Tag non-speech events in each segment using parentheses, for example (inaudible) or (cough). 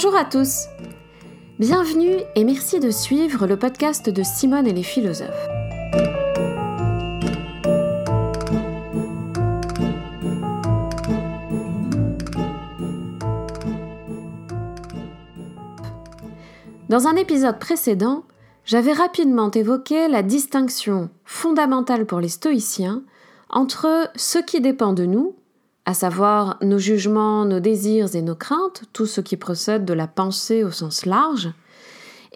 Bonjour à tous Bienvenue et merci de suivre le podcast de Simone et les philosophes. Dans un épisode précédent, j'avais rapidement évoqué la distinction fondamentale pour les stoïciens entre ce qui dépend de nous, à savoir nos jugements, nos désirs et nos craintes, tout ce qui procède de la pensée au sens large,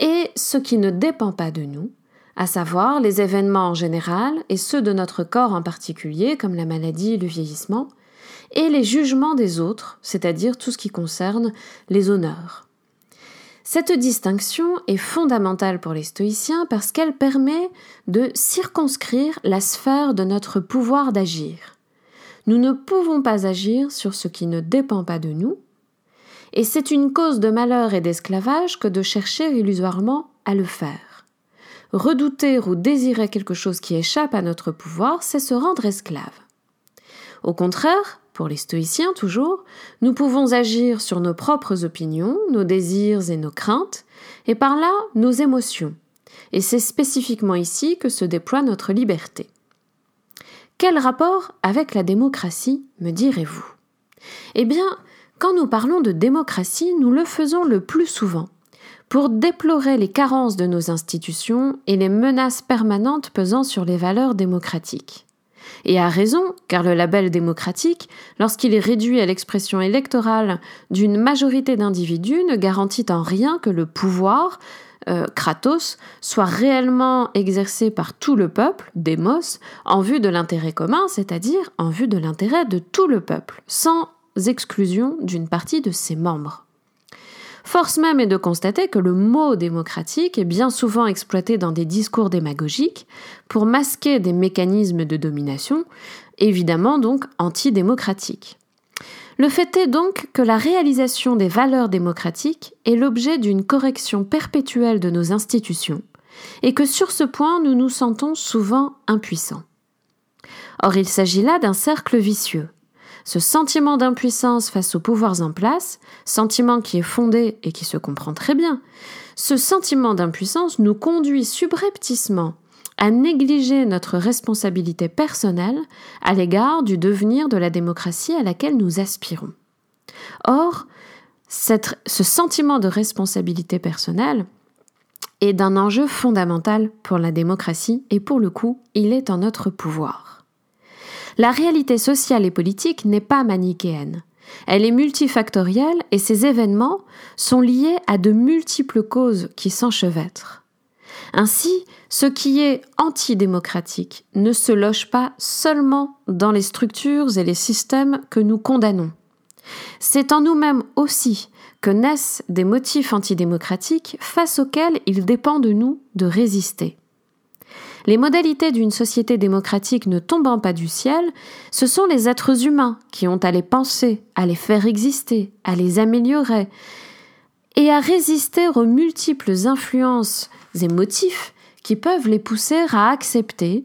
et ce qui ne dépend pas de nous, à savoir les événements en général et ceux de notre corps en particulier, comme la maladie et le vieillissement, et les jugements des autres, c'est-à-dire tout ce qui concerne les honneurs. Cette distinction est fondamentale pour les stoïciens parce qu'elle permet de circonscrire la sphère de notre pouvoir d'agir. Nous ne pouvons pas agir sur ce qui ne dépend pas de nous, et c'est une cause de malheur et d'esclavage que de chercher illusoirement à le faire. Redouter ou désirer quelque chose qui échappe à notre pouvoir, c'est se rendre esclave. Au contraire, pour les stoïciens toujours, nous pouvons agir sur nos propres opinions, nos désirs et nos craintes, et par là nos émotions. Et c'est spécifiquement ici que se déploie notre liberté. Quel rapport avec la démocratie, me direz-vous? Eh bien, quand nous parlons de démocratie, nous le faisons le plus souvent pour déplorer les carences de nos institutions et les menaces permanentes pesant sur les valeurs démocratiques. Et à raison, car le label démocratique, lorsqu'il est réduit à l'expression électorale d'une majorité d'individus, ne garantit en rien que le pouvoir, euh, Kratos, soit réellement exercé par tout le peuple, Demos, en vue de l'intérêt commun, c'est-à-dire en vue de l'intérêt de tout le peuple, sans exclusion d'une partie de ses membres. Force même est de constater que le mot démocratique est bien souvent exploité dans des discours démagogiques pour masquer des mécanismes de domination, évidemment donc antidémocratiques. Le fait est donc que la réalisation des valeurs démocratiques est l'objet d'une correction perpétuelle de nos institutions, et que sur ce point nous nous sentons souvent impuissants. Or il s'agit là d'un cercle vicieux. Ce sentiment d'impuissance face aux pouvoirs en place, sentiment qui est fondé et qui se comprend très bien, ce sentiment d'impuissance nous conduit subrepticement à négliger notre responsabilité personnelle à l'égard du devenir de la démocratie à laquelle nous aspirons. Or, ce sentiment de responsabilité personnelle est d'un enjeu fondamental pour la démocratie et pour le coup, il est en notre pouvoir. La réalité sociale et politique n'est pas manichéenne. Elle est multifactorielle et ces événements sont liés à de multiples causes qui s'enchevêtrent. Ainsi, ce qui est antidémocratique ne se loge pas seulement dans les structures et les systèmes que nous condamnons. C'est en nous-mêmes aussi que naissent des motifs antidémocratiques face auxquels il dépend de nous de résister. Les modalités d'une société démocratique ne tombant pas du ciel, ce sont les êtres humains qui ont à les penser, à les faire exister, à les améliorer, et à résister aux multiples influences et motifs qui peuvent les pousser à accepter,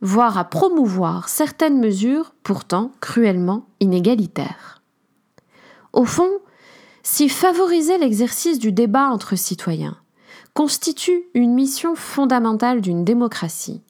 voire à promouvoir certaines mesures pourtant cruellement inégalitaires. Au fond, si favoriser l'exercice du débat entre citoyens, constitue une mission fondamentale d'une démocratie.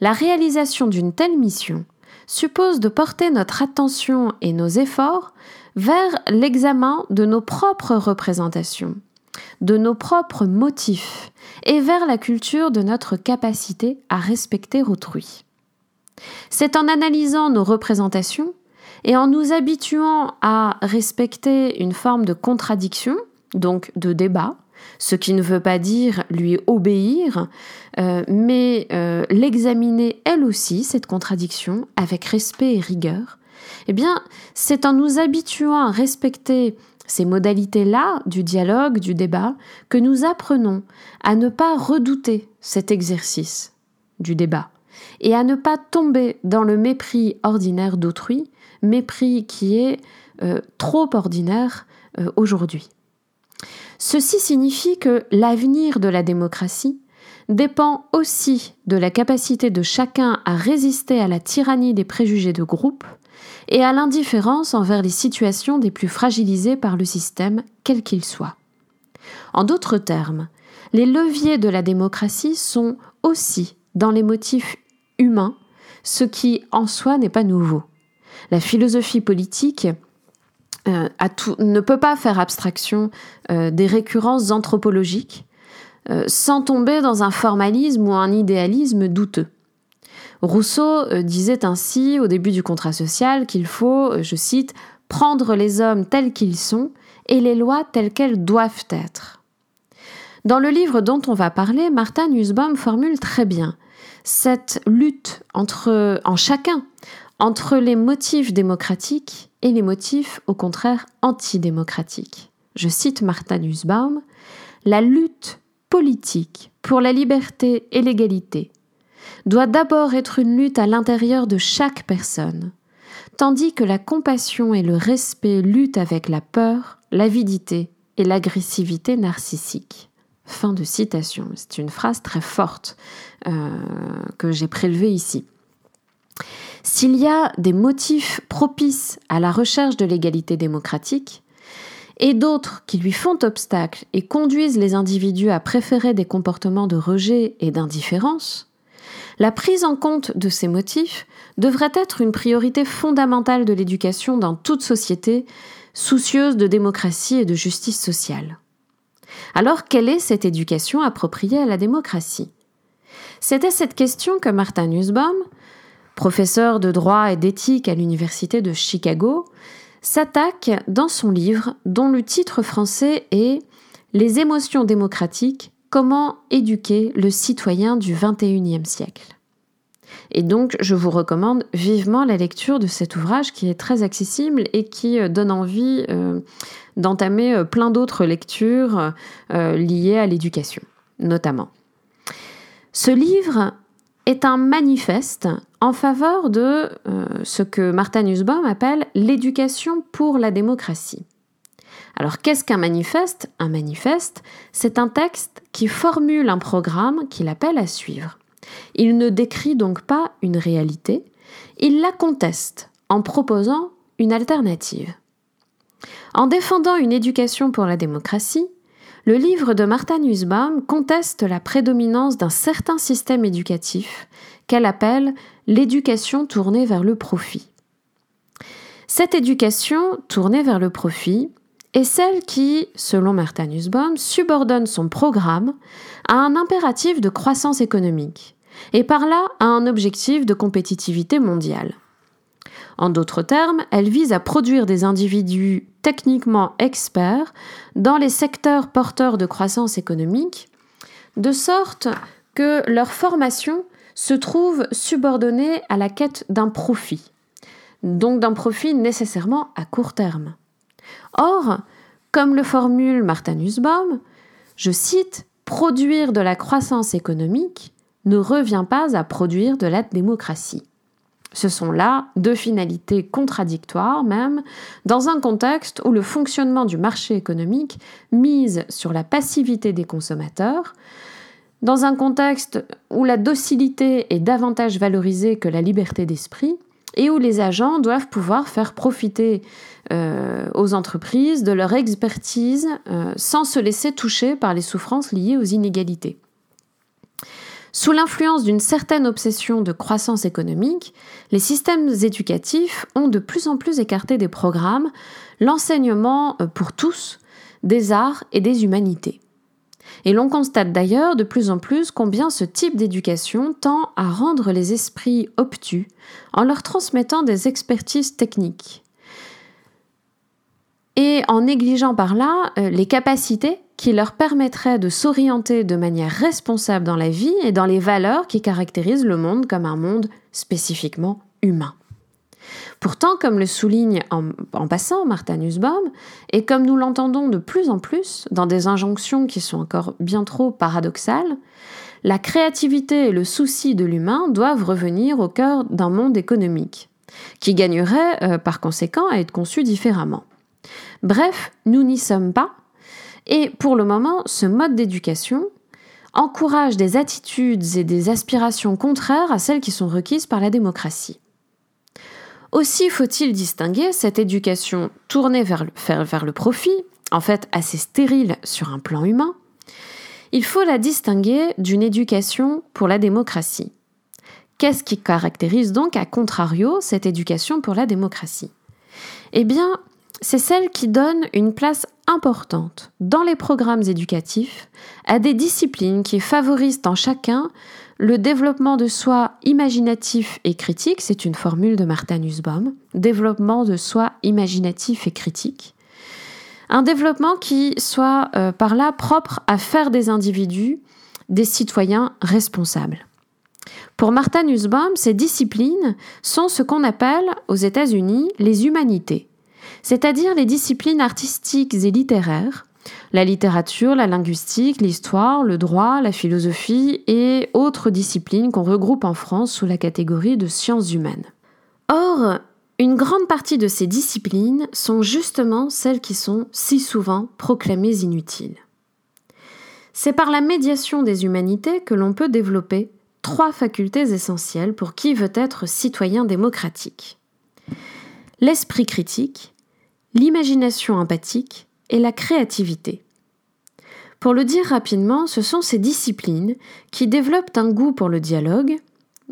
La réalisation d'une telle mission suppose de porter notre attention et nos efforts vers l'examen de nos propres représentations, de nos propres motifs et vers la culture de notre capacité à respecter autrui. C'est en analysant nos représentations et en nous habituant à respecter une forme de contradiction, donc de débat, ce qui ne veut pas dire lui obéir, euh, mais euh, l'examiner elle aussi, cette contradiction, avec respect et rigueur, eh bien, c'est en nous habituant à respecter ces modalités-là du dialogue, du débat, que nous apprenons à ne pas redouter cet exercice du débat et à ne pas tomber dans le mépris ordinaire d'autrui, mépris qui est euh, trop ordinaire aujourd'hui. Ceci signifie que l'avenir de la démocratie dépend aussi de la capacité de chacun à résister à la tyrannie des préjugés de groupe et à l'indifférence envers les situations des plus fragilisées par le système, quel qu'il soit. En d'autres termes, les leviers de la démocratie sont aussi dans les motifs humains, ce qui en soi n'est pas nouveau. La philosophie politique euh, ne peut pas faire abstraction euh, des récurrences anthropologiques euh, sans tomber dans un formalisme ou un idéalisme douteux. Rousseau disait ainsi au début du contrat social qu'il faut, je cite, prendre les hommes tels qu'ils sont et les lois telles qu'elles doivent être. Dans le livre dont on va parler, Martin Nussbaum formule très bien cette lutte entre, en chacun entre les motifs démocratiques et les motifs au contraire antidémocratiques. Je cite Martha Nussbaum, La lutte politique pour la liberté et l'égalité doit d'abord être une lutte à l'intérieur de chaque personne, tandis que la compassion et le respect luttent avec la peur, l'avidité et l'agressivité narcissique. Fin de citation. C'est une phrase très forte euh, que j'ai prélevée ici. S'il y a des motifs propices à la recherche de l'égalité démocratique, et d'autres qui lui font obstacle et conduisent les individus à préférer des comportements de rejet et d'indifférence, la prise en compte de ces motifs devrait être une priorité fondamentale de l'éducation dans toute société soucieuse de démocratie et de justice sociale. Alors quelle est cette éducation appropriée à la démocratie? C'était cette question que Martin Nussbaum, professeur de droit et d'éthique à l'Université de Chicago, s'attaque dans son livre dont le titre français est Les émotions démocratiques, comment éduquer le citoyen du XXIe siècle? Et donc, je vous recommande vivement la lecture de cet ouvrage qui est très accessible et qui euh, donne envie euh, d'entamer euh, plein d'autres lectures liées à l'éducation, notamment. Ce livre est un manifeste en faveur de ce que Martin Nussbaum appelle l'éducation pour la démocratie. Alors qu'est-ce qu'un manifeste? Un manifeste, c'est un texte qui formule un programme qu'il appelle à suivre. Il ne décrit donc pas une réalité, il la conteste en proposant une alternative. En défendant une éducation pour la démocratie, le livre de Martha Nussbaum conteste la prédominance d'un certain système éducatif qu'elle appelle l'éducation tournée vers le profit. Cette éducation tournée vers le profit est celle qui, selon Martha Nussbaum, subordonne son programme à un impératif de croissance économique et par là à un objectif de compétitivité mondiale. En d'autres termes, elle vise à produire des individus techniquement experts dans les secteurs porteurs de croissance économique, de sorte que leur formation se trouve subordonnée à la quête d'un profit, donc d'un profit nécessairement à court terme. Or, comme le formule Martin Nussbaum, je cite, Produire de la croissance économique ne revient pas à produire de la démocratie. Ce sont là deux finalités contradictoires même, dans un contexte où le fonctionnement du marché économique mise sur la passivité des consommateurs, dans un contexte où la docilité est davantage valorisée que la liberté d'esprit, et où les agents doivent pouvoir faire profiter euh, aux entreprises de leur expertise euh, sans se laisser toucher par les souffrances liées aux inégalités. Sous l'influence d'une certaine obsession de croissance économique, les systèmes éducatifs ont de plus en plus écarté des programmes l'enseignement euh, pour tous des arts et des humanités. Et l'on constate d'ailleurs de plus en plus combien ce type d'éducation tend à rendre les esprits obtus en leur transmettant des expertises techniques et en négligeant par là euh, les capacités qui leur permettraient de s'orienter de manière responsable dans la vie et dans les valeurs qui caractérisent le monde comme un monde spécifiquement humain. Pourtant, comme le souligne en, passant Martin Nussbaum, et comme nous l'entendons de plus en plus dans des injonctions qui sont encore bien trop paradoxales, la créativité et le souci de l'humain doivent revenir au cœur d'un monde économique, qui gagnerait euh, par conséquent à être conçu différemment. Bref, nous n'y sommes pas, et pour le moment, ce mode d'éducation encourage des attitudes et des aspirations contraires à celles qui sont requises par la démocratie. Aussi faut-il distinguer cette éducation tournée vers le, profit, en fait assez stérile sur un plan humain, il faut la distinguer d'une éducation pour la démocratie. Qu'est-ce qui caractérise donc, à contrario, cette éducation pour la démocratie? Eh bien, c'est celle qui donne une place importante dans les programmes éducatifs à des disciplines qui favorisent en chacun le développement de soi imaginatif et critique, c'est une formule de Martha Nussbaum, développement de soi imaginatif et critique, un développement qui soit euh, par là propre à faire des individus des citoyens responsables. Pour Martha Nussbaum, ces disciplines sont ce qu'on appelle aux États-Unis les humanités, c'est-à-dire les disciplines artistiques et littéraires, la littérature, la linguistique, l'histoire, le droit, la philosophie et autres disciplines qu'on regroupe en France sous la catégorie de sciences humaines. Or, une grande partie de ces disciplines sont justement celles qui sont si souvent proclamées inutiles. C'est par la médiation des humanités que l'on peut développer trois facultés essentielles pour qui veut être citoyen démocratique. L'esprit critique, l'imagination empathique et la créativité. Pour le dire rapidement, ce sont ces disciplines qui développent un goût pour le dialogue,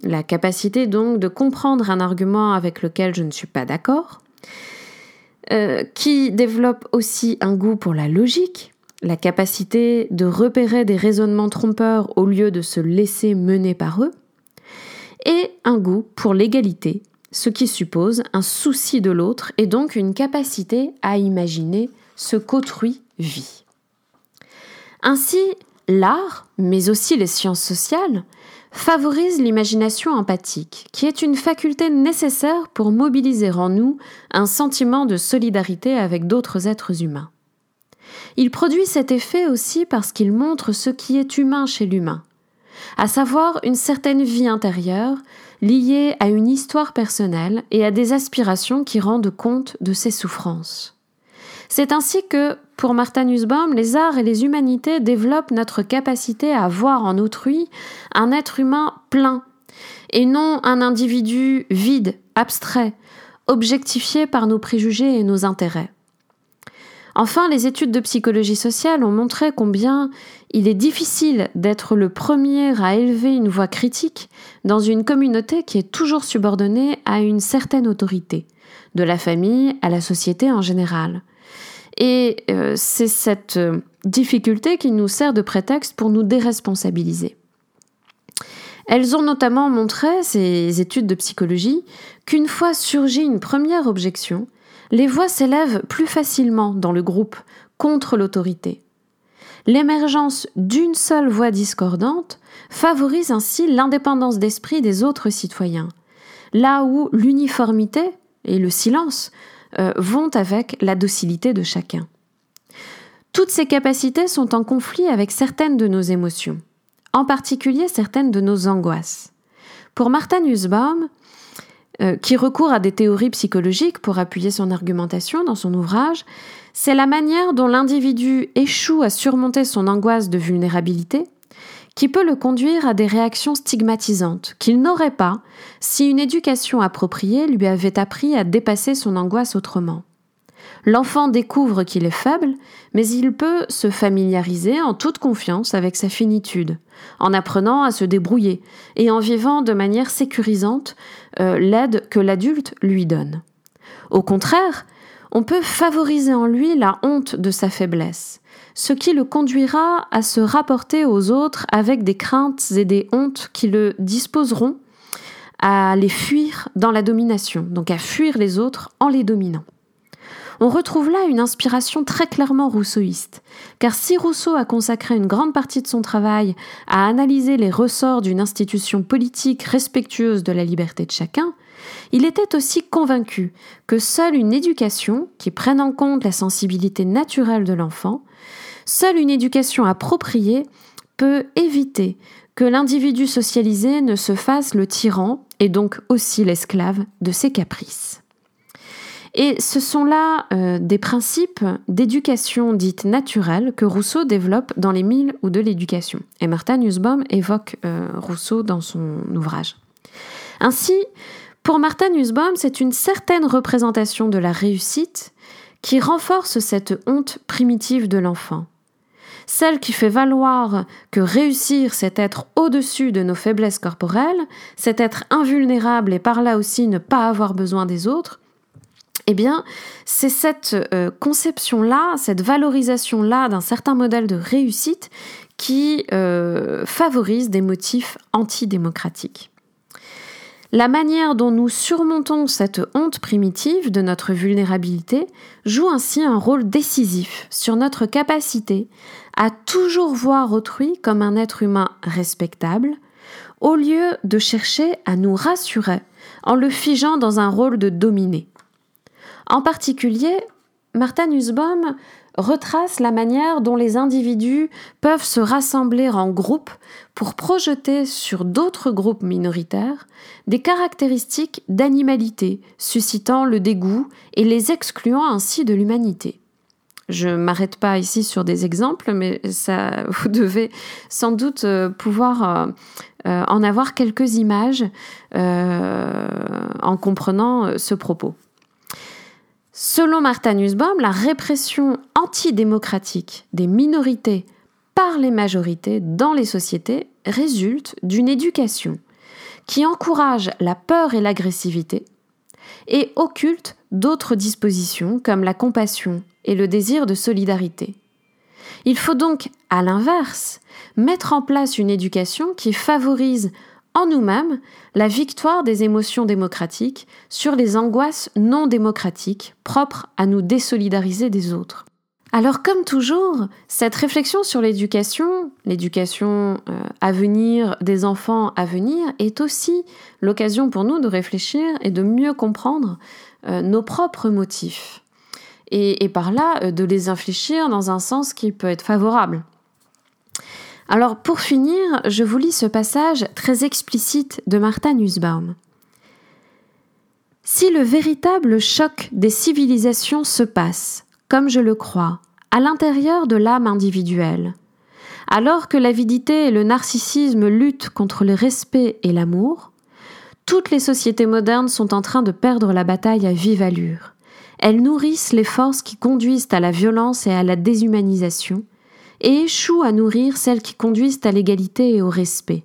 la capacité donc de comprendre un argument avec lequel je ne suis pas d'accord, euh, qui développent aussi un goût pour la logique, la capacité de repérer des raisonnements trompeurs au lieu de se laisser mener par eux, et un goût pour l'égalité, ce qui suppose un souci de l'autre et donc une capacité à imaginer ce qu'autrui vit. Ainsi, l'art, mais aussi les sciences sociales, favorisent l'imagination empathique, qui est une faculté nécessaire pour mobiliser en nous un sentiment de solidarité avec d'autres êtres humains. Il produit cet effet aussi parce qu'il montre ce qui est humain chez l'humain, à savoir une certaine vie intérieure liée à une histoire personnelle et à des aspirations qui rendent compte de ses souffrances. C'est ainsi que, pour Martha Nussbaum, les arts et les humanités développent notre capacité à voir en autrui un être humain plein, et non un individu vide, abstrait, objectifié par nos préjugés et nos intérêts. Enfin, les études de psychologie sociale ont montré combien il est difficile d'être le premier à élever une voix critique dans une communauté qui est toujours subordonnée à une certaine autorité, de la famille à la société en général. Et euh, c'est cette euh, difficulté qui nous sert de prétexte pour nous déresponsabiliser. Elles ont notamment montré, ces études de psychologie, qu'une fois surgit une première objection, les voix s'élèvent plus facilement dans le groupe contre l'autorité. L'émergence d'une seule voix discordante favorise ainsi l'indépendance d'esprit des autres citoyens, là où l'uniformité et le silence euh, vont avec la docilité de chacun. Toutes ces capacités sont en conflit avec certaines de nos émotions, en particulier certaines de nos angoisses. Pour Martha Nussbaum, euh, qui recourt à des théories psychologiques pour appuyer son argumentation dans son ouvrage, c'est la manière dont l'individu échoue à surmonter son angoisse de vulnérabilité qui peut le conduire à des réactions stigmatisantes qu'il n'aurait pas si une éducation appropriée lui avait appris à dépasser son angoisse autrement. L'enfant découvre qu'il est faible, mais il peut se familiariser en toute confiance avec sa finitude, en apprenant à se débrouiller et en vivant de manière sécurisante euh, l'aide que l'adulte lui donne. Au contraire, on peut favoriser en lui la honte de sa faiblesse, ce qui le conduira à se rapporter aux autres avec des craintes et des hontes qui le disposeront à les fuir dans la domination, donc à fuir les autres en les dominant. On retrouve là une inspiration très clairement rousseauiste, car si Rousseau a consacré une grande partie de son travail à analyser les ressorts d'une institution politique respectueuse de la liberté de chacun, il était aussi convaincu que seule une éducation qui prenne en compte la sensibilité naturelle de l'enfant Seule une éducation appropriée peut éviter que l'individu socialisé ne se fasse le tyran et donc aussi l'esclave de ses caprices. Et ce sont là euh, des principes d'éducation dite naturelle que Rousseau développe dans les Mille ou de l'éducation. Et Martha Nussbaum évoque euh, Rousseau dans son ouvrage. Ainsi, pour Martha Nussbaum, c'est une certaine représentation de la réussite qui renforce cette honte primitive de l'enfant. Celle qui fait valoir que réussir, c'est être au-dessus de nos faiblesses corporelles, c'est être invulnérable et par là aussi ne pas avoir besoin des autres, eh bien, c'est cette euh, conception-là, cette valorisation-là d'un certain modèle de réussite qui euh, favorise des motifs antidémocratiques. La manière dont nous surmontons cette honte primitive de notre vulnérabilité joue ainsi un rôle décisif sur notre capacité à toujours voir autrui comme un être humain respectable, au lieu de chercher à nous rassurer en le figeant dans un rôle de dominé. En particulier, Martha Nussbaum retrace la manière dont les individus peuvent se rassembler en groupe pour projeter sur d'autres groupes minoritaires des caractéristiques d'animalité, suscitant le dégoût et les excluant ainsi de l'humanité. Je ne m'arrête pas ici sur des exemples, mais ça, (laughs) vous devez sans doute euh, pouvoir euh, euh, en avoir quelques images en comprenant ce propos. Selon Martha Nussbaum, la répression antidémocratique des minorités par les majorités dans les sociétés résulte d'une éducation qui encourage la peur et l'agressivité et occulte d'autres dispositions comme la compassion et le désir de solidarité. Il faut donc, à l'inverse, mettre en place une éducation qui favorise en nous-mêmes la victoire des émotions démocratiques sur les angoisses non démocratiques propres à nous désolidariser des autres. Alors comme toujours, cette réflexion sur l'éducation, l'éducation euh, à venir des enfants à venir, est aussi l'occasion pour nous de réfléchir et de mieux comprendre euh, nos propres motifs. Et, par là, euh, de les infléchir dans un sens qui peut être favorable. Alors pour finir, je vous lis ce passage très explicite de Martha Nussbaum. Si le véritable choc des civilisations se passe, comme je le crois, à l'intérieur de l'âme individuelle, alors que l'avidité et le narcissisme luttent contre le respect et l'amour, toutes les sociétés modernes sont en train de perdre la bataille à vive allure. Elles nourrissent les forces qui conduisent à la violence et à la déshumanisation, et échouent à nourrir celles qui conduisent à l'égalité et au respect.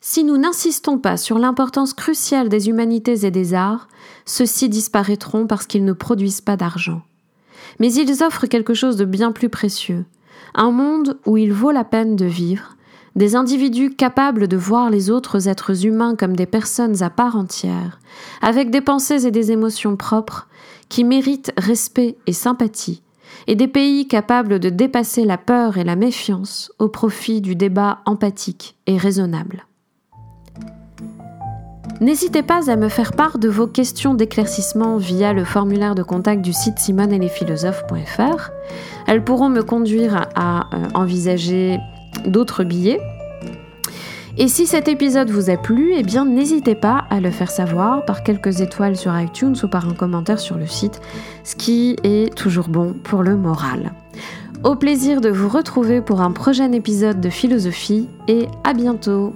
Si nous n'insistons pas sur l'importance cruciale des humanités et des arts, ceux-ci disparaîtront parce qu'ils ne produisent pas d'argent. Mais ils offrent quelque chose de bien plus précieux, un monde où il vaut la peine de vivre, des individus capables de voir les autres êtres humains comme des personnes à part entière, avec des pensées et des émotions propres, qui méritent respect et sympathie, et des pays capables de dépasser la peur et la méfiance au profit du débat empathique et raisonnable. N'hésitez pas à me faire part de vos questions d'éclaircissement via le formulaire de contact du site simoneetlesphilosophes.fr. Elles pourront me conduire à euh, envisager d'autres billets et si cet épisode vous a plu, eh bien n'hésitez pas à le faire savoir par quelques étoiles sur iTunes ou par un commentaire sur le site, ce qui est toujours bon pour le moral. Au plaisir de vous retrouver pour un prochain épisode de philosophie et à bientôt